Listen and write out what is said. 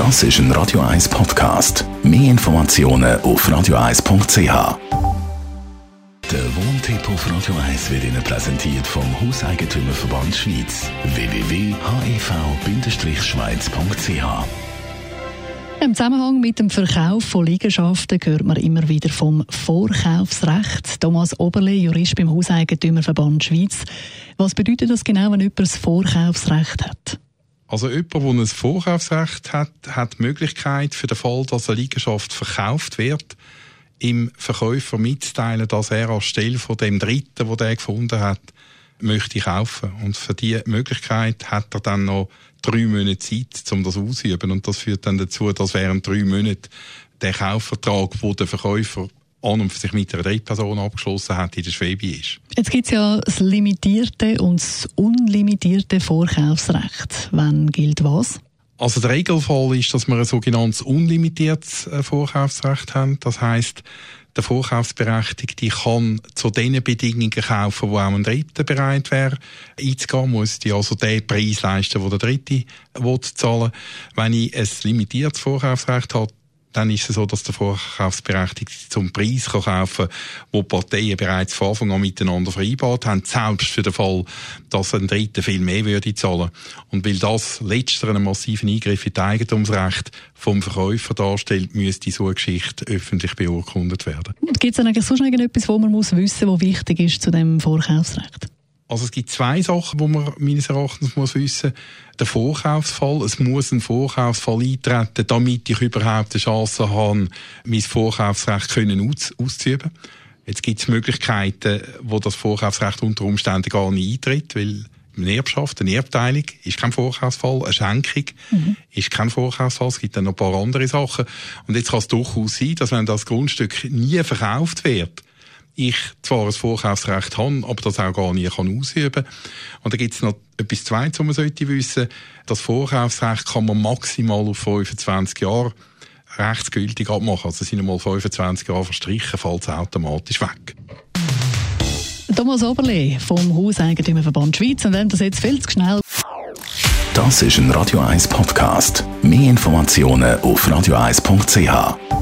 Das ist ein Radio 1 Podcast. Mehr Informationen auf radio1.ch. Der Wohntipp auf Radio 1 wird Ihnen präsentiert vom Hauseigentümerverband Schweiz. www.hev-schweiz.ch im Zusammenhang mit dem Verkauf von Liegenschaften hört man immer wieder vom Vorkaufsrecht. Thomas Oberle, Jurist beim Hauseigentümerverband Schweiz. Was bedeutet das genau, wenn jemand ein Vorkaufsrecht hat? Also jemand, der ein Vorkaufsrecht hat, hat die Möglichkeit für den Fall, dass eine Liegenschaft verkauft wird, im Verkäufer mitzuteilen, dass er anstelle von dem Dritten, wo der gefunden hat, möchte kaufen. Und für diese Möglichkeit hat er dann noch drei Monate Zeit, um das auszuüben. Und das führt dann dazu, dass während drei Monaten der Kaufvertrag, wo der Verkäufer an und für sich mit einer Drittperson abgeschlossen hat, in der Schwebe ist. Jetzt gibt es ja das limitierte und das unlimitierte Vorkaufsrecht. Wann gilt was? Also der Regelfall ist, dass wir ein sogenanntes unlimitiertes äh, Vorkaufsrecht haben. Das heißt, der Vorkaufsberechtigte kann zu den Bedingungen kaufen, wo auch ein Dritter bereit wäre einzugehen, muss die also den Preis leisten, den der Dritte will zahlen. Wenn ich ein limitiertes Vorkaufsrecht habe, dann ist es so, dass der Vorkaufsberechtigte zum Preis kann kaufen kann, wo die Parteien bereits von Anfang an miteinander vereinbart haben, selbst für den Fall, dass ein Dritter viel mehr würde zahlen. Und weil das letztere einen massiven Eingriff in das Eigentumsrecht vom Verkäufer darstellt, müsste so eine Geschichte öffentlich beurkundet werden. Gibt es dann eigentlich sonst noch etwas, was man muss wissen muss, was wichtig ist zu dem Vorkaufsrecht? Also es gibt zwei Sachen, die man meines Erachtens muss wissen. Der Vorkaufsfall. Es muss ein Vorkaufsfall eintreten, damit ich überhaupt eine Chance habe, mein Vorkaufsrecht können aus auszuüben. Jetzt gibt es Möglichkeiten, wo das Vorkaufsrecht unter Umständen gar nicht eintritt, weil eine Erbschaft, eine Erbteilung ist kein Vorkaufsfall, eine Schenkung mhm. ist kein Vorkaufsfall, es gibt dann noch ein paar andere Sachen. Und jetzt kann es durchaus sein, dass wenn das Grundstück nie verkauft wird, ich zwar ein Vorkaufsrecht habe, aber das auch gar nie kann ausüben kann. Und da gibt es noch etwas Zweites, was man sollte wissen. Das Vorkaufsrecht kann man maximal auf 25 Jahre rechtsgültig abmachen. Also sind einmal 25 Jahre verstrichen, fällt es automatisch weg. Thomas Oberle vom Hauseigentümerverband Schweiz. Und wenn das jetzt viel zu schnell. Das ist ein Radio 1 Podcast. Mehr Informationen auf radio1.ch.